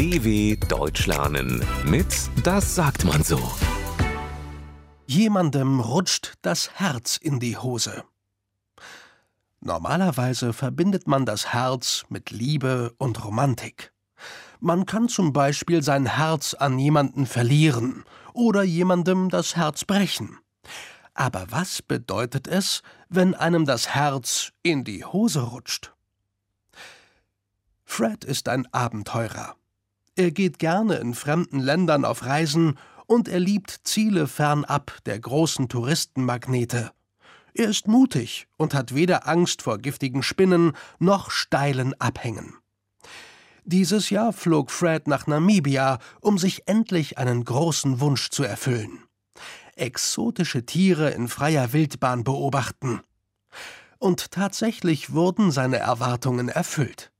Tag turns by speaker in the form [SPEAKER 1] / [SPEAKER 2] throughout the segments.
[SPEAKER 1] DW Deutsch lernen mit Das sagt man so.
[SPEAKER 2] Jemandem rutscht das Herz in die Hose. Normalerweise verbindet man das Herz mit Liebe und Romantik. Man kann zum Beispiel sein Herz an jemanden verlieren oder jemandem das Herz brechen. Aber was bedeutet es, wenn einem das Herz in die Hose rutscht? Fred ist ein Abenteurer. Er geht gerne in fremden Ländern auf Reisen und er liebt Ziele fernab der großen Touristenmagnete. Er ist mutig und hat weder Angst vor giftigen Spinnen noch steilen Abhängen. Dieses Jahr flog Fred nach Namibia, um sich endlich einen großen Wunsch zu erfüllen. Exotische Tiere in freier Wildbahn beobachten. Und tatsächlich wurden seine Erwartungen erfüllt.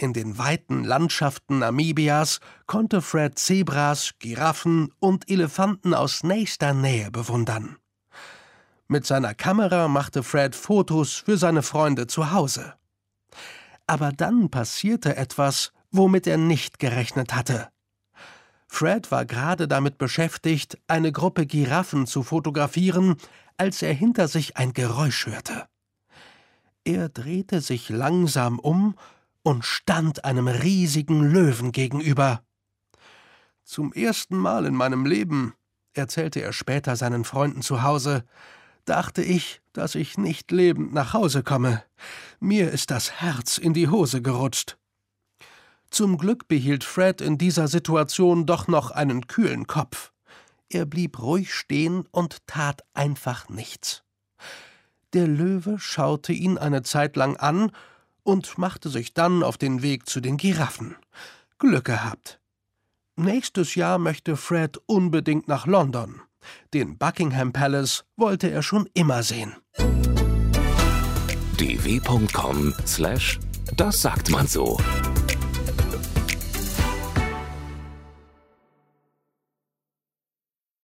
[SPEAKER 2] In den weiten Landschaften Namibias konnte Fred Zebras, Giraffen und Elefanten aus nächster Nähe bewundern. Mit seiner Kamera machte Fred Fotos für seine Freunde zu Hause. Aber dann passierte etwas, womit er nicht gerechnet hatte. Fred war gerade damit beschäftigt, eine Gruppe Giraffen zu fotografieren, als er hinter sich ein Geräusch hörte. Er drehte sich langsam um und stand einem riesigen Löwen gegenüber. Zum ersten Mal in meinem Leben, erzählte er später seinen Freunden zu Hause, dachte ich, dass ich nicht lebend nach Hause komme. Mir ist das Herz in die Hose gerutscht. Zum Glück behielt Fred in dieser Situation doch noch einen kühlen Kopf. Er blieb ruhig stehen und tat einfach nichts. Der Löwe schaute ihn eine Zeit lang an und machte sich dann auf den Weg zu den Giraffen. Glück gehabt. Nächstes Jahr möchte Fred unbedingt nach London. Den Buckingham Palace wollte er schon immer sehen.
[SPEAKER 1] dw.com/das sagt man so.